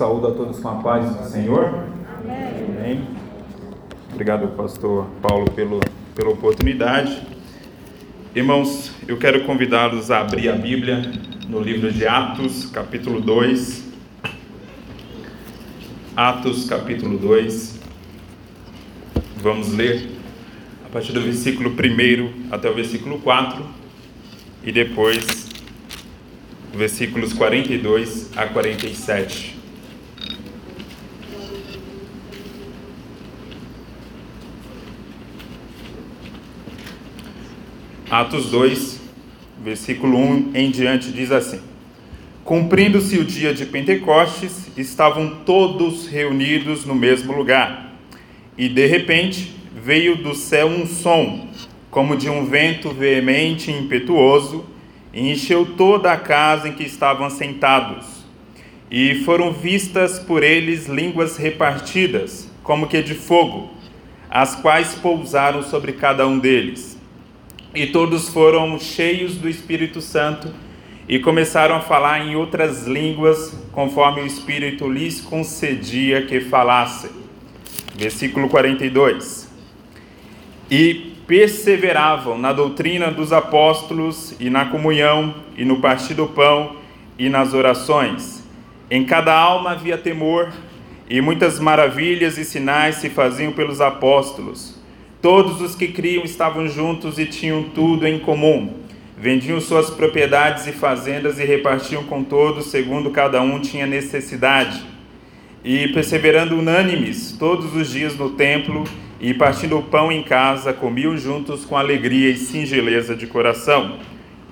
Saúdo a todos com a paz do Senhor. Amém. Amém. Obrigado, pastor Paulo, pelo, pela oportunidade. Irmãos, eu quero convidá-los a abrir a Bíblia no livro de Atos, capítulo 2. Atos, capítulo 2. Vamos ler a partir do versículo 1 até o versículo 4 e depois versículos 42 a 47. Atos 2, versículo 1 em diante diz assim: Cumprindo-se o dia de Pentecostes, estavam todos reunidos no mesmo lugar. E de repente veio do céu um som, como de um vento veemente e impetuoso, e encheu toda a casa em que estavam sentados. E foram vistas por eles línguas repartidas, como que de fogo, as quais pousaram sobre cada um deles e todos foram cheios do Espírito Santo e começaram a falar em outras línguas, conforme o Espírito lhes concedia que falassem. Versículo 42. E perseveravam na doutrina dos apóstolos e na comunhão e no partir do pão e nas orações. Em cada alma havia temor, e muitas maravilhas e sinais se faziam pelos apóstolos. Todos os que criam estavam juntos e tinham tudo em comum. Vendiam suas propriedades e fazendas e repartiam com todos, segundo cada um tinha necessidade. E perseverando unânimes todos os dias no templo e partindo o pão em casa, comiam juntos com alegria e singeleza de coração,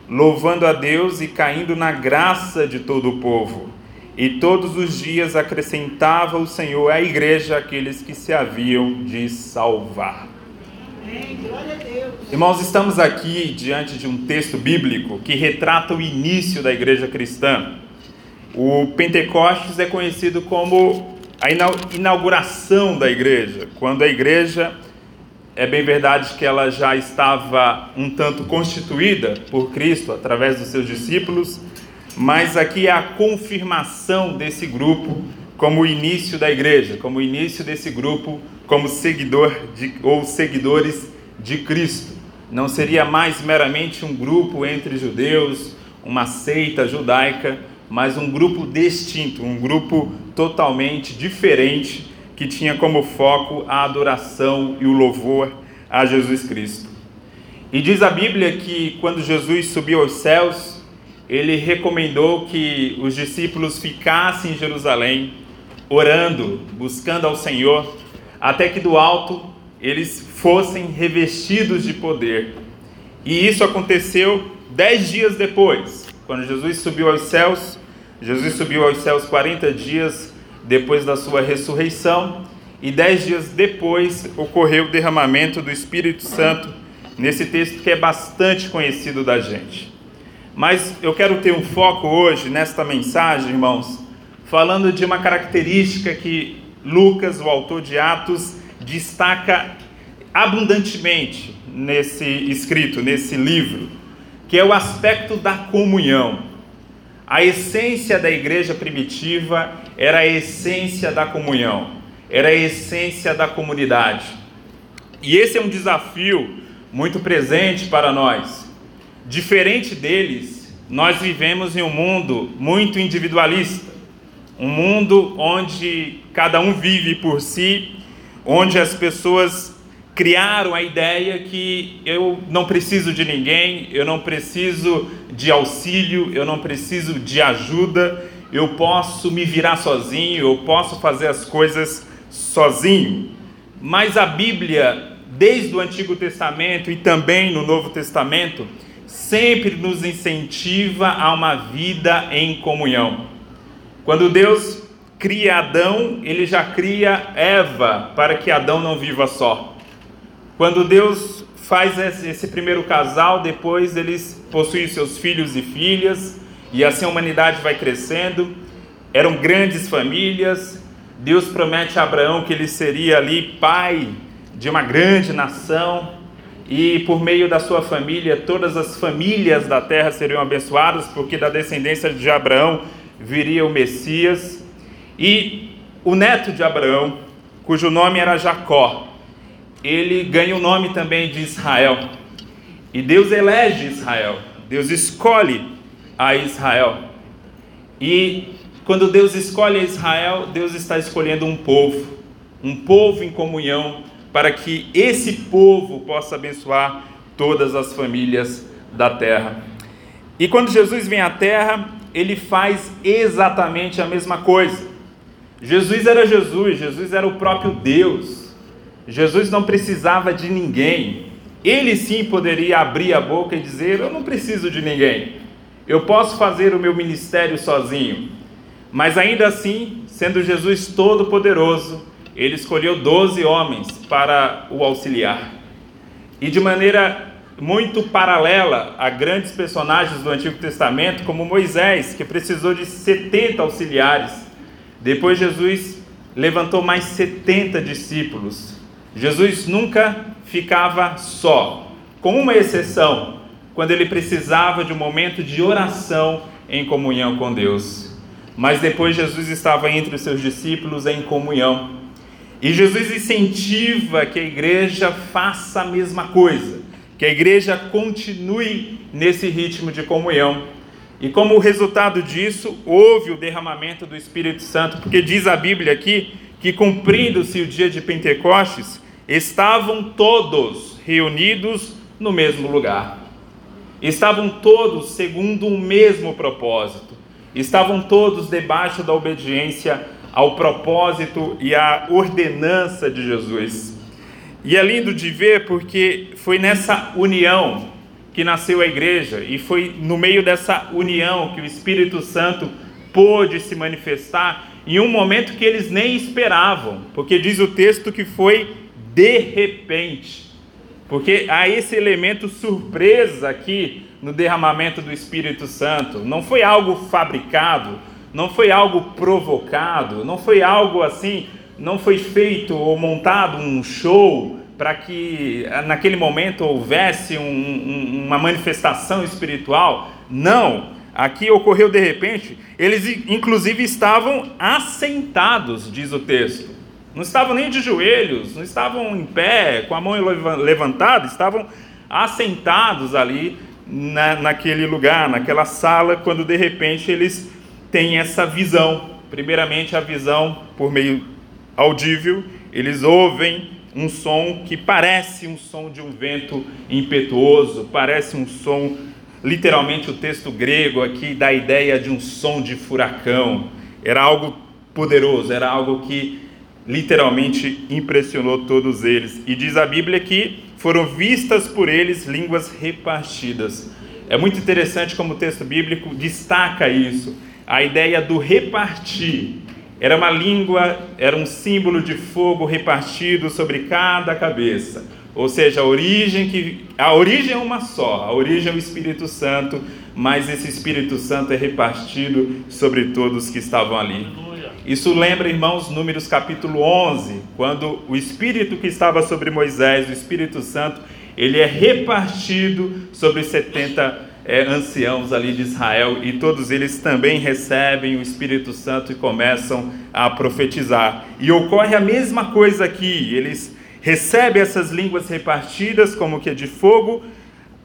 louvando a Deus e caindo na graça de todo o povo. E todos os dias acrescentava o Senhor à igreja aqueles que se haviam de salvar. Irmãos, estamos aqui diante de um texto bíblico que retrata o início da igreja cristã. O Pentecostes é conhecido como a inauguração da igreja, quando a igreja, é bem verdade que ela já estava um tanto constituída por Cristo através dos seus discípulos, mas aqui é a confirmação desse grupo como o início da igreja, como o início desse grupo como seguidor de, ou seguidores de Cristo. Não seria mais meramente um grupo entre judeus, uma seita judaica, mas um grupo distinto, um grupo totalmente diferente que tinha como foco a adoração e o louvor a Jesus Cristo. E diz a Bíblia que quando Jesus subiu aos céus, ele recomendou que os discípulos ficassem em Jerusalém, orando, buscando ao Senhor até que do alto eles fossem revestidos de poder. E isso aconteceu dez dias depois, quando Jesus subiu aos céus. Jesus subiu aos céus 40 dias depois da sua ressurreição, e dez dias depois ocorreu o derramamento do Espírito Santo, nesse texto que é bastante conhecido da gente. Mas eu quero ter um foco hoje nesta mensagem, irmãos, falando de uma característica que Lucas, o autor de Atos, destaca abundantemente nesse escrito, nesse livro, que é o aspecto da comunhão. A essência da igreja primitiva era a essência da comunhão, era a essência da comunidade. E esse é um desafio muito presente para nós. Diferente deles, nós vivemos em um mundo muito individualista, um mundo onde cada um vive por si, onde as pessoas criaram a ideia que eu não preciso de ninguém, eu não preciso de auxílio, eu não preciso de ajuda, eu posso me virar sozinho, eu posso fazer as coisas sozinho. Mas a Bíblia, desde o Antigo Testamento e também no Novo Testamento, sempre nos incentiva a uma vida em comunhão. Quando Deus cria Adão, ele já cria Eva para que Adão não viva só. Quando Deus faz esse primeiro casal, depois eles possuem seus filhos e filhas, e assim a humanidade vai crescendo. Eram grandes famílias. Deus promete a Abraão que ele seria ali pai de uma grande nação, e por meio da sua família, todas as famílias da terra seriam abençoadas, porque da descendência de Abraão viria o Messias. E o neto de Abraão, cujo nome era Jacó, ele ganha o nome também de Israel. E Deus elege Israel, Deus escolhe a Israel. E quando Deus escolhe a Israel, Deus está escolhendo um povo, um povo em comunhão, para que esse povo possa abençoar todas as famílias da terra. E quando Jesus vem à terra, ele faz exatamente a mesma coisa. Jesus era Jesus, Jesus era o próprio Deus. Jesus não precisava de ninguém. Ele sim poderia abrir a boca e dizer: Eu não preciso de ninguém. Eu posso fazer o meu ministério sozinho. Mas ainda assim, sendo Jesus todo-poderoso, ele escolheu doze homens para o auxiliar. E de maneira muito paralela a grandes personagens do Antigo Testamento, como Moisés, que precisou de 70 auxiliares. Depois Jesus levantou mais 70 discípulos. Jesus nunca ficava só, com uma exceção, quando ele precisava de um momento de oração em comunhão com Deus. Mas depois Jesus estava entre os seus discípulos em comunhão. E Jesus incentiva que a igreja faça a mesma coisa que a igreja continue nesse ritmo de comunhão. E como resultado disso, houve o derramamento do Espírito Santo, porque diz a Bíblia aqui que, cumprindo-se o dia de Pentecostes, estavam todos reunidos no mesmo lugar. Estavam todos segundo o mesmo propósito. Estavam todos debaixo da obediência ao propósito e à ordenança de Jesus. E é lindo de ver porque foi nessa união que nasceu a igreja e foi no meio dessa união que o Espírito Santo pôde se manifestar em um momento que eles nem esperavam, porque diz o texto que foi de repente. Porque há esse elemento surpresa aqui no derramamento do Espírito Santo. Não foi algo fabricado, não foi algo provocado, não foi algo assim não foi feito ou montado um show para que naquele momento houvesse um, um, uma manifestação espiritual. Não, aqui ocorreu de repente. Eles, inclusive, estavam assentados, diz o texto. Não estavam nem de joelhos, não estavam em pé, com a mão levantada, estavam assentados ali na, naquele lugar, naquela sala, quando de repente eles têm essa visão. Primeiramente, a visão por meio audível, eles ouvem um som que parece um som de um vento impetuoso, parece um som, literalmente o texto grego aqui dá a ideia de um som de furacão. Era algo poderoso, era algo que literalmente impressionou todos eles. E diz a Bíblia que foram vistas por eles línguas repartidas. É muito interessante como o texto bíblico destaca isso, a ideia do repartir era uma língua, era um símbolo de fogo repartido sobre cada cabeça. Ou seja, a origem que a origem é uma só, a origem é o Espírito Santo, mas esse Espírito Santo é repartido sobre todos que estavam ali. Isso lembra, irmãos, Números capítulo 11, quando o Espírito que estava sobre Moisés, o Espírito Santo, ele é repartido sobre 70 é, anciãos ali de Israel e todos eles também recebem o Espírito Santo e começam a profetizar. E ocorre a mesma coisa aqui, eles recebem essas línguas repartidas como que de fogo,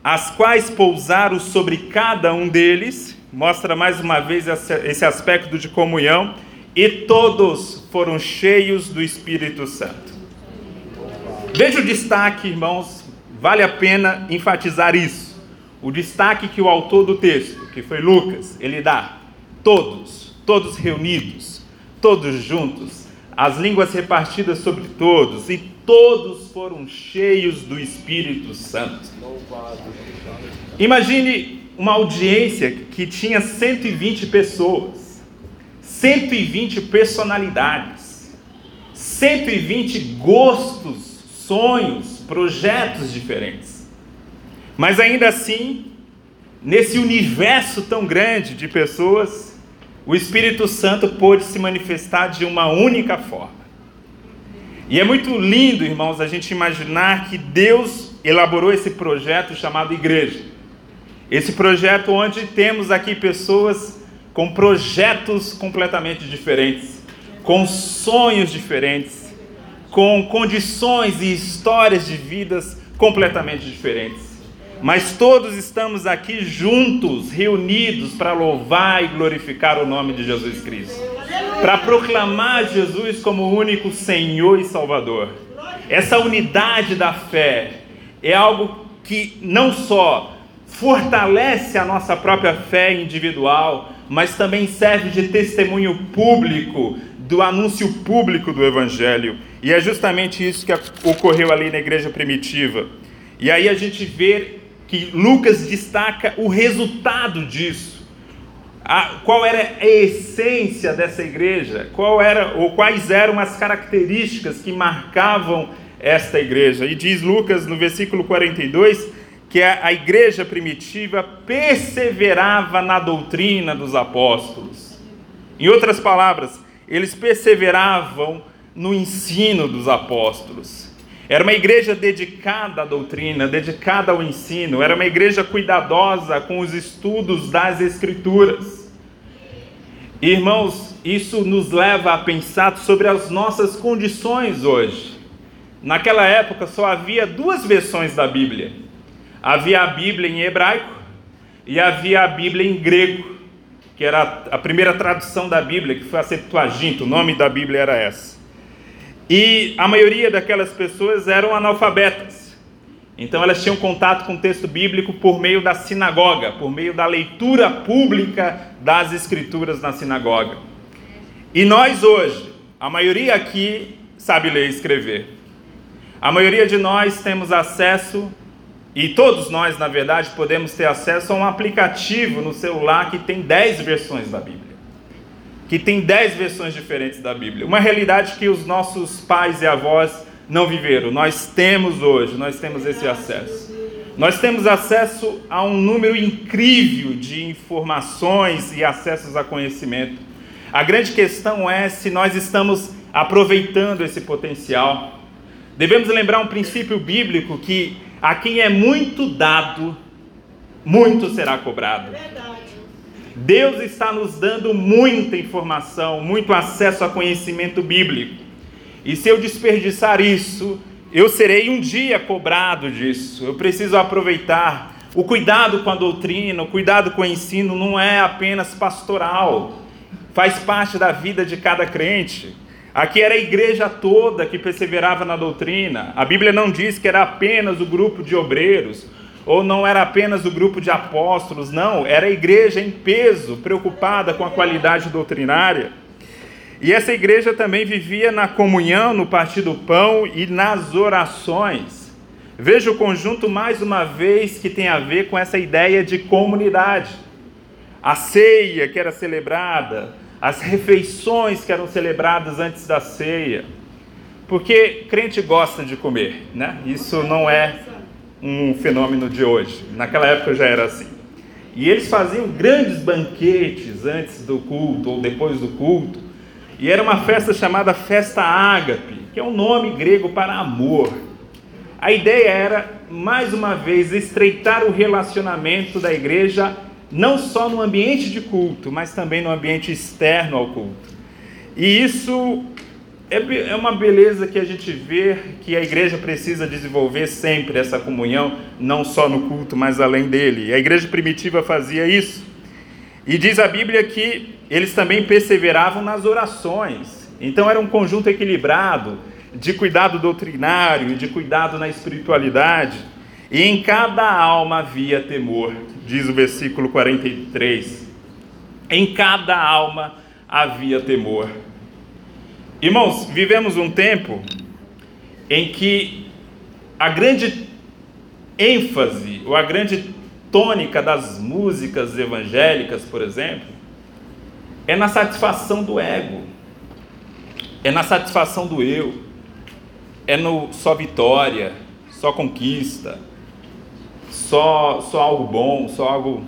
as quais pousaram sobre cada um deles, mostra mais uma vez esse aspecto de comunhão, e todos foram cheios do Espírito Santo. Veja o destaque, irmãos, vale a pena enfatizar isso o destaque que o autor do texto, que foi Lucas, ele dá todos, todos reunidos, todos juntos, as línguas repartidas sobre todos, e todos foram cheios do Espírito Santo. Imagine uma audiência que tinha 120 pessoas, 120 personalidades, 120 gostos, sonhos, projetos diferentes. Mas ainda assim, nesse universo tão grande de pessoas, o Espírito Santo pôde se manifestar de uma única forma. E é muito lindo, irmãos, a gente imaginar que Deus elaborou esse projeto chamado igreja. Esse projeto onde temos aqui pessoas com projetos completamente diferentes, com sonhos diferentes, com condições e histórias de vidas completamente diferentes. Mas todos estamos aqui juntos, reunidos para louvar e glorificar o nome de Jesus Cristo, para proclamar Jesus como único Senhor e Salvador. Essa unidade da fé é algo que não só fortalece a nossa própria fé individual, mas também serve de testemunho público do anúncio público do Evangelho. E é justamente isso que ocorreu ali na igreja primitiva. E aí a gente vê que Lucas destaca o resultado disso. A, qual era a essência dessa igreja? Qual era ou quais eram as características que marcavam esta igreja? E diz Lucas no versículo 42 que a, a igreja primitiva perseverava na doutrina dos apóstolos. Em outras palavras, eles perseveravam no ensino dos apóstolos. Era uma igreja dedicada à doutrina, dedicada ao ensino, era uma igreja cuidadosa com os estudos das Escrituras. Irmãos, isso nos leva a pensar sobre as nossas condições hoje. Naquela época só havia duas versões da Bíblia: havia a Bíblia em hebraico e havia a Bíblia em grego que era a primeira tradução da Bíblia, que foi a Septuaginta, o nome da Bíblia era essa. E a maioria daquelas pessoas eram analfabetas. Então elas tinham contato com o texto bíblico por meio da sinagoga, por meio da leitura pública das escrituras na sinagoga. E nós hoje, a maioria aqui sabe ler e escrever. A maioria de nós temos acesso e todos nós, na verdade, podemos ter acesso a um aplicativo no celular que tem 10 versões da Bíblia. Que tem 10 versões diferentes da Bíblia. Uma realidade que os nossos pais e avós não viveram. Nós temos hoje, nós temos esse acesso. Nós temos acesso a um número incrível de informações e acessos a conhecimento. A grande questão é se nós estamos aproveitando esse potencial. Devemos lembrar um princípio bíblico que a quem é muito dado, muito será cobrado. Deus está nos dando muita informação, muito acesso a conhecimento bíblico. E se eu desperdiçar isso, eu serei um dia cobrado disso. Eu preciso aproveitar. O cuidado com a doutrina, o cuidado com o ensino não é apenas pastoral, faz parte da vida de cada crente. Aqui era a igreja toda que perseverava na doutrina. A Bíblia não diz que era apenas o grupo de obreiros, ou não era apenas o grupo de apóstolos, não, era a igreja em peso, preocupada com a qualidade doutrinária. E essa igreja também vivia na comunhão, no partir do pão e nas orações. Veja o conjunto mais uma vez que tem a ver com essa ideia de comunidade. A ceia que era celebrada, as refeições que eram celebradas antes da ceia. Porque crente gosta de comer, né? Isso não é um fenômeno de hoje. Naquela época já era assim. E eles faziam grandes banquetes antes do culto ou depois do culto. E era uma festa chamada Festa Ágape, que é um nome grego para amor. A ideia era, mais uma vez, estreitar o relacionamento da igreja não só no ambiente de culto, mas também no ambiente externo ao culto. E isso é, é uma beleza que a gente vê que a igreja precisa desenvolver sempre essa comunhão, não só no culto, mas além dele. A igreja primitiva fazia isso. E diz a Bíblia que eles também perseveravam nas orações. Então era um conjunto equilibrado de cuidado doutrinário, de cuidado na espiritualidade. E em cada alma havia temor, diz o versículo 43. Em cada alma havia temor. Irmãos, vivemos um tempo em que a grande ênfase, ou a grande tônica das músicas evangélicas, por exemplo, é na satisfação do ego, é na satisfação do eu, é no só vitória, só conquista só, só algo bom, só algo.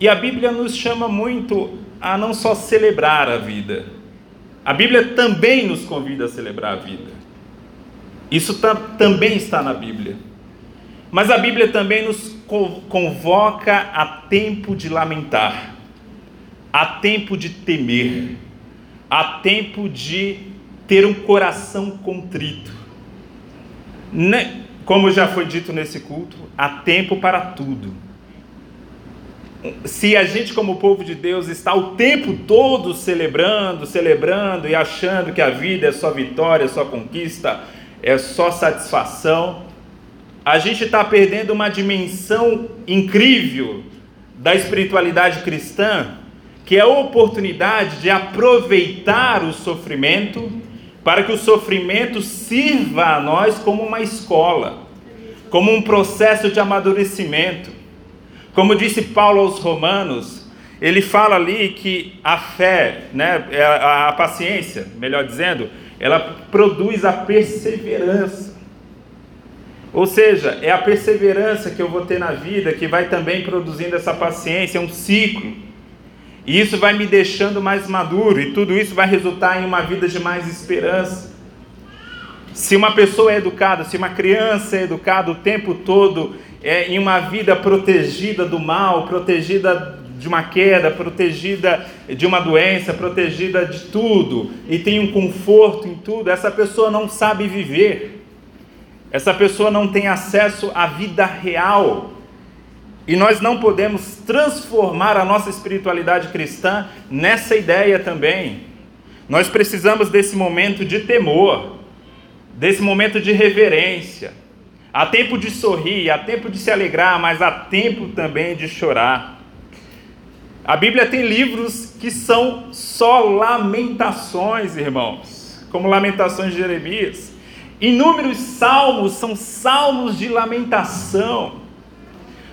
E a Bíblia nos chama muito a não só celebrar a vida, a Bíblia também nos convida a celebrar a vida. Isso tá, também está na Bíblia. Mas a Bíblia também nos convoca a tempo de lamentar, a tempo de temer, há tempo de ter um coração contrito. Né? Como já foi dito nesse culto, há tempo para tudo. Se a gente, como povo de Deus, está o tempo todo celebrando, celebrando e achando que a vida é só vitória, é só conquista, é só satisfação, a gente está perdendo uma dimensão incrível da espiritualidade cristã, que é a oportunidade de aproveitar o sofrimento para que o sofrimento sirva a nós como uma escola, como um processo de amadurecimento. Como disse Paulo aos Romanos, ele fala ali que a fé, né, é a paciência, melhor dizendo, ela produz a perseverança. Ou seja, é a perseverança que eu vou ter na vida que vai também produzindo essa paciência, é um ciclo. E isso vai me deixando mais maduro, e tudo isso vai resultar em uma vida de mais esperança. Se uma pessoa é educada, se uma criança é educada o tempo todo é, em uma vida protegida do mal, protegida de uma queda, protegida de uma doença, protegida de tudo, e tem um conforto em tudo, essa pessoa não sabe viver. Essa pessoa não tem acesso à vida real. E nós não podemos transformar a nossa espiritualidade cristã nessa ideia também. Nós precisamos desse momento de temor, desse momento de reverência. Há tempo de sorrir, há tempo de se alegrar, mas há tempo também de chorar. A Bíblia tem livros que são só lamentações, irmãos, como Lamentações de Jeremias. Inúmeros salmos são salmos de lamentação.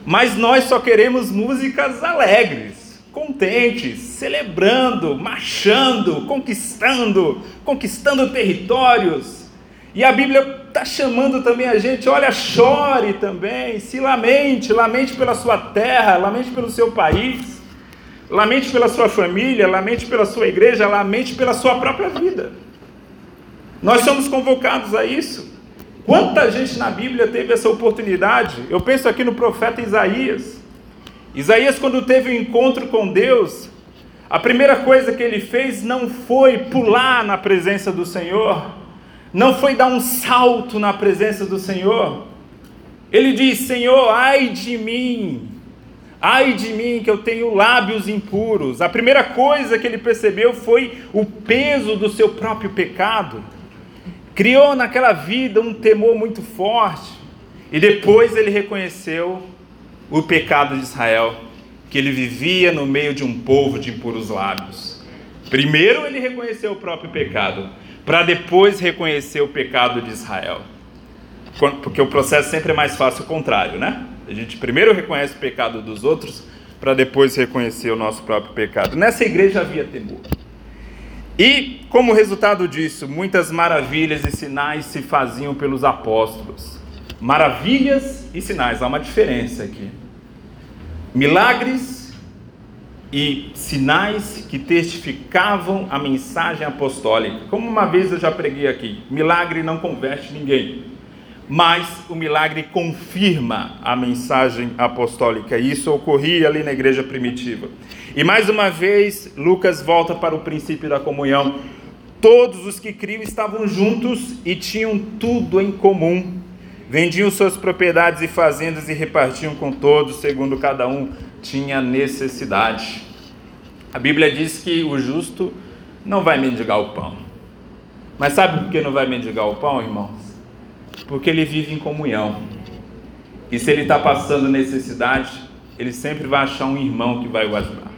Mas nós só queremos músicas alegres, contentes, celebrando, marchando, conquistando, conquistando territórios. E a Bíblia está chamando também a gente, olha, chore também, se lamente, lamente pela sua terra, lamente pelo seu país, lamente pela sua família, lamente pela sua igreja, lamente pela sua própria vida. Nós somos convocados a isso. Quanta gente na Bíblia teve essa oportunidade? Eu penso aqui no profeta Isaías. Isaías, quando teve o um encontro com Deus, a primeira coisa que ele fez não foi pular na presença do Senhor, não foi dar um salto na presença do Senhor. Ele diz: Senhor, ai de mim, ai de mim que eu tenho lábios impuros. A primeira coisa que ele percebeu foi o peso do seu próprio pecado criou naquela vida um temor muito forte. E depois ele reconheceu o pecado de Israel, que ele vivia no meio de um povo de impuros lábios. Primeiro ele reconheceu o próprio pecado, para depois reconhecer o pecado de Israel. Porque o processo sempre é mais fácil o contrário, né? A gente primeiro reconhece o pecado dos outros, para depois reconhecer o nosso próprio pecado. Nessa igreja havia temor. E, como resultado disso, muitas maravilhas e sinais se faziam pelos apóstolos. Maravilhas e sinais, há uma diferença aqui. Milagres e sinais que testificavam a mensagem apostólica. Como uma vez eu já preguei aqui, milagre não converte ninguém, mas o milagre confirma a mensagem apostólica. Isso ocorria ali na igreja primitiva. E mais uma vez, Lucas volta para o princípio da comunhão. Todos os que criam estavam juntos e tinham tudo em comum. Vendiam suas propriedades e fazendas e repartiam com todos, segundo cada um tinha necessidade. A Bíblia diz que o justo não vai mendigar o pão. Mas sabe por que não vai mendigar o pão, irmãos? Porque ele vive em comunhão. E se ele está passando necessidade, ele sempre vai achar um irmão que vai o ajudar.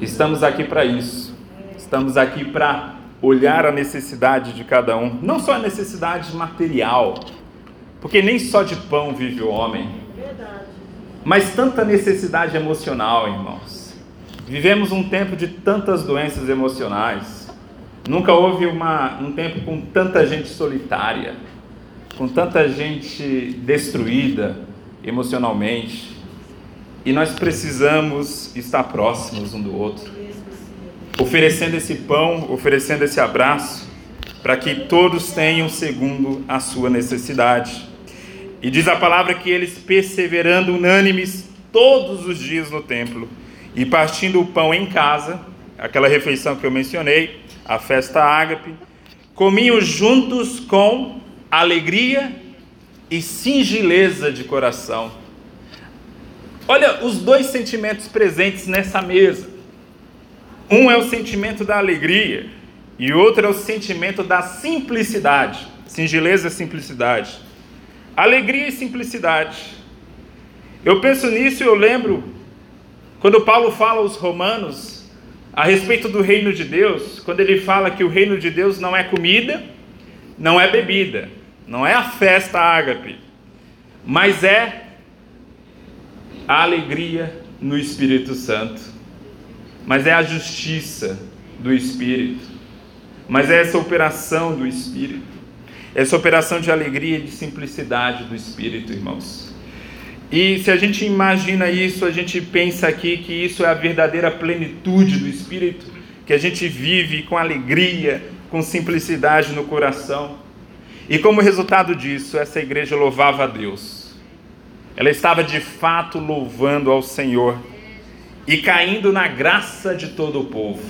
Estamos aqui para isso. Estamos aqui para olhar a necessidade de cada um, não só a necessidade material, porque nem só de pão vive o homem, mas tanta necessidade emocional, irmãos. Vivemos um tempo de tantas doenças emocionais. Nunca houve uma, um tempo com tanta gente solitária, com tanta gente destruída emocionalmente. E nós precisamos estar próximos um do outro, oferecendo esse pão, oferecendo esse abraço, para que todos tenham segundo a sua necessidade. E diz a palavra que eles, perseverando unânimes todos os dias no templo, e partindo o pão em casa, aquela refeição que eu mencionei, a festa ágape, comiam juntos com alegria e singeleza de coração. Olha os dois sentimentos presentes nessa mesa. Um é o sentimento da alegria e outro é o sentimento da simplicidade. Singeleza e simplicidade. Alegria e simplicidade. Eu penso nisso e eu lembro quando Paulo fala aos romanos a respeito do reino de Deus, quando ele fala que o reino de Deus não é comida, não é bebida, não é a festa ágape, mas é a alegria no Espírito Santo, mas é a justiça do Espírito, mas é essa operação do Espírito, essa operação de alegria e de simplicidade do Espírito, irmãos. E se a gente imagina isso, a gente pensa aqui que isso é a verdadeira plenitude do Espírito, que a gente vive com alegria, com simplicidade no coração. E como resultado disso, essa igreja louvava a Deus. Ela estava de fato louvando ao Senhor e caindo na graça de todo o povo.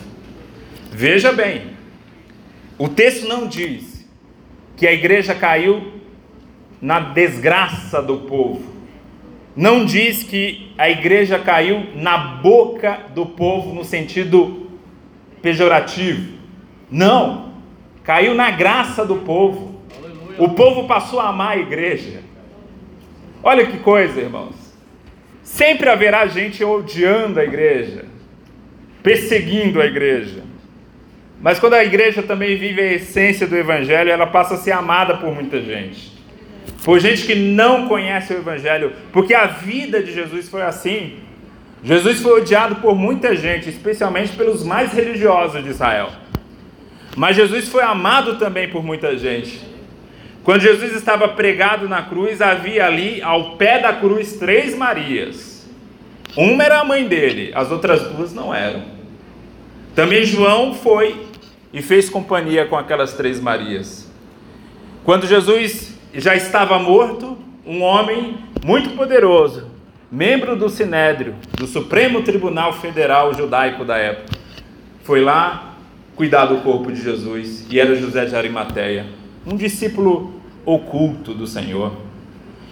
Veja bem, o texto não diz que a igreja caiu na desgraça do povo não diz que a igreja caiu na boca do povo no sentido pejorativo. Não. Caiu na graça do povo. O povo passou a amar a igreja. Olha que coisa, irmãos. Sempre haverá gente odiando a igreja, perseguindo a igreja. Mas quando a igreja também vive a essência do evangelho, ela passa a ser amada por muita gente por gente que não conhece o Evangelho, porque a vida de Jesus foi assim. Jesus foi odiado por muita gente, especialmente pelos mais religiosos de Israel. Mas Jesus foi amado também por muita gente. Quando Jesus estava pregado na cruz, havia ali, ao pé da cruz, três Marias. Uma era a mãe dele, as outras duas não eram. Também João foi e fez companhia com aquelas três Marias. Quando Jesus já estava morto um homem muito poderoso, membro do Sinédrio, do Supremo Tribunal Federal Judaico da época. Foi lá cuidar do corpo de Jesus e era José de Arimateia, um discípulo oculto do Senhor.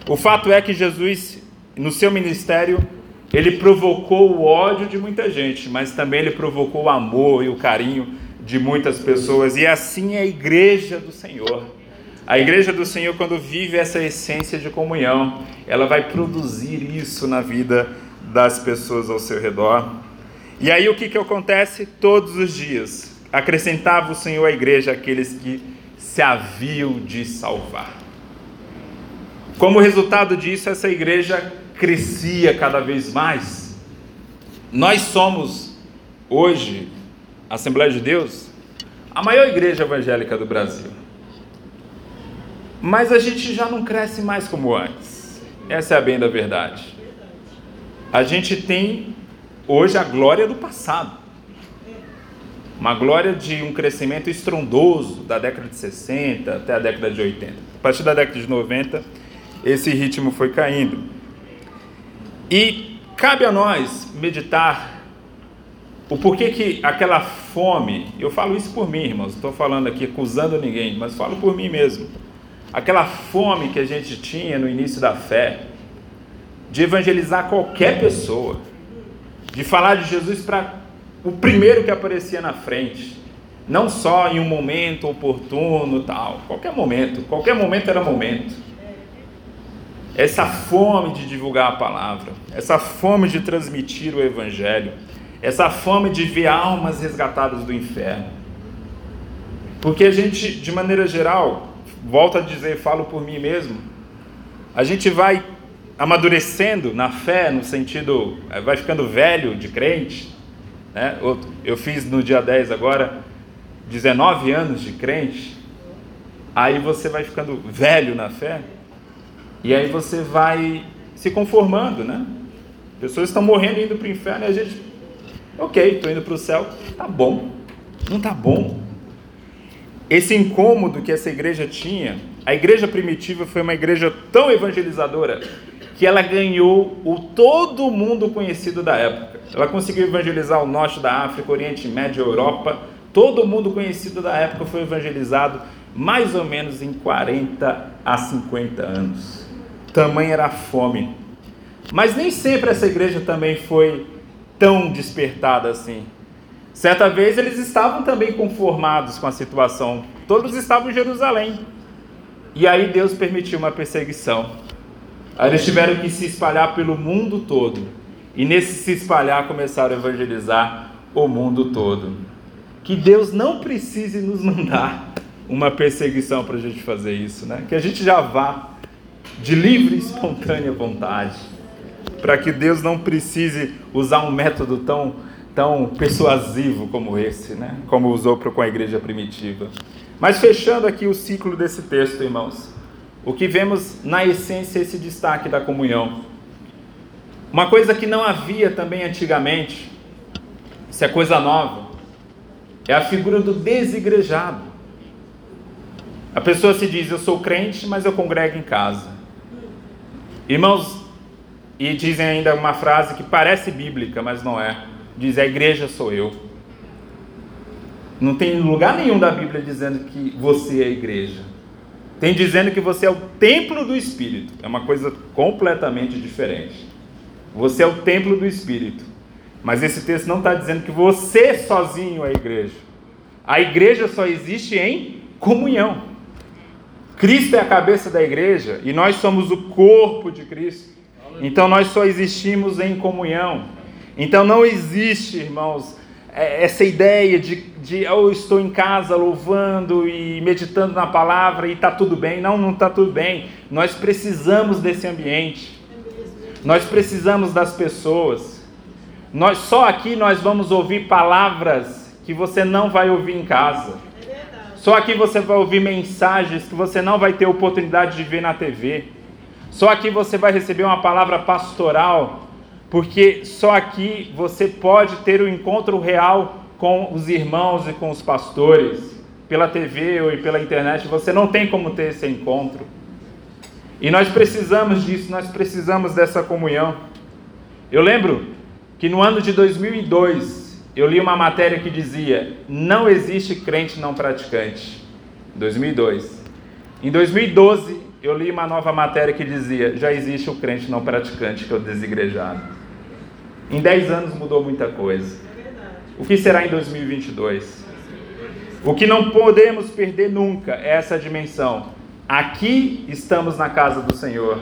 O fato é que Jesus, no seu ministério, ele provocou o ódio de muita gente, mas também ele provocou o amor e o carinho de muitas pessoas, e assim é a igreja do Senhor. A igreja do Senhor, quando vive essa essência de comunhão, ela vai produzir isso na vida das pessoas ao seu redor. E aí o que, que acontece? Todos os dias acrescentava o Senhor à igreja aqueles que se haviam de salvar. Como resultado disso, essa igreja crescia cada vez mais. Nós somos, hoje, Assembleia de Deus, a maior igreja evangélica do Brasil. Mas a gente já não cresce mais como antes. Essa é a bem da verdade. A gente tem hoje a glória do passado. Uma glória de um crescimento estrondoso da década de 60 até a década de 80. A partir da década de 90, esse ritmo foi caindo. E cabe a nós meditar o porquê que aquela fome, eu falo isso por mim, irmãos, estou falando aqui acusando ninguém, mas falo por mim mesmo aquela fome que a gente tinha no início da fé, de evangelizar qualquer pessoa, de falar de Jesus para o primeiro que aparecia na frente, não só em um momento oportuno, tal, qualquer momento, qualquer momento era momento. Essa fome de divulgar a palavra, essa fome de transmitir o evangelho, essa fome de ver almas resgatadas do inferno. Porque a gente, de maneira geral, volto a dizer, falo por mim mesmo, a gente vai amadurecendo na fé, no sentido, eh, vai ficando velho de crente. Né? Eu fiz no dia 10 agora 19 anos de crente. Aí você vai ficando velho na fé. E aí você vai se conformando, né? Pessoas estão morrendo indo para o inferno e a gente, ok, estou indo para o céu, tá bom. Não tá bom. Esse incômodo que essa igreja tinha, a igreja primitiva foi uma igreja tão evangelizadora que ela ganhou o todo mundo conhecido da época. Ela conseguiu evangelizar o norte da África, Oriente Médio, Europa. Todo mundo conhecido da época foi evangelizado mais ou menos em 40 a 50 anos. Tamanha era a fome. Mas nem sempre essa igreja também foi tão despertada assim. Certa vez eles estavam também conformados com a situação. Todos estavam em Jerusalém. E aí Deus permitiu uma perseguição. Aí eles tiveram que se espalhar pelo mundo todo. E nesse se espalhar começaram a evangelizar o mundo todo. Que Deus não precise nos mandar uma perseguição para a gente fazer isso, né? Que a gente já vá de livre e espontânea vontade, para que Deus não precise usar um método tão tão persuasivo como esse, né? Como usou com a igreja primitiva. Mas fechando aqui o ciclo desse texto, irmãos, o que vemos na essência é esse destaque da comunhão. Uma coisa que não havia também antigamente, isso é coisa nova, é a figura do desigrejado. A pessoa se diz: Eu sou crente, mas eu congrego em casa. Irmãos, e dizem ainda uma frase que parece bíblica, mas não é. Diz: A igreja sou eu. Não tem lugar nenhum da Bíblia dizendo que você é a igreja. Tem dizendo que você é o templo do Espírito. É uma coisa completamente diferente. Você é o templo do Espírito. Mas esse texto não está dizendo que você sozinho é a igreja. A igreja só existe em comunhão. Cristo é a cabeça da igreja e nós somos o corpo de Cristo. Então nós só existimos em comunhão. Então não existe, irmãos, é, essa ideia de, de eu estou em casa louvando e meditando na palavra e está tudo bem. Não, não está tudo bem. Nós precisamos desse ambiente. Nós precisamos das pessoas. Nós só aqui nós vamos ouvir palavras que você não vai ouvir em casa. Só aqui você vai ouvir mensagens que você não vai ter oportunidade de ver na TV. Só aqui você vai receber uma palavra pastoral, porque só aqui você pode ter o um encontro real com os irmãos e com os pastores. Pela TV ou pela internet, você não tem como ter esse encontro. E nós precisamos disso, nós precisamos dessa comunhão. Eu lembro que no ano de 2002, eu li uma matéria que dizia: não existe crente não praticante. 2002. Em 2012, eu li uma nova matéria que dizia: já existe o crente não praticante, que é o desigrejado. Em 10 anos mudou muita coisa. O que será em 2022? O que não podemos perder nunca é essa dimensão. Aqui estamos na casa do Senhor.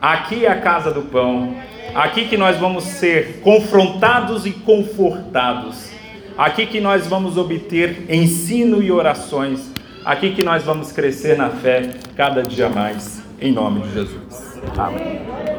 Aqui é a casa do pão. Aqui que nós vamos ser confrontados e confortados. Aqui que nós vamos obter ensino e orações. Aqui que nós vamos crescer na fé cada dia mais. Em nome de Jesus. Amém.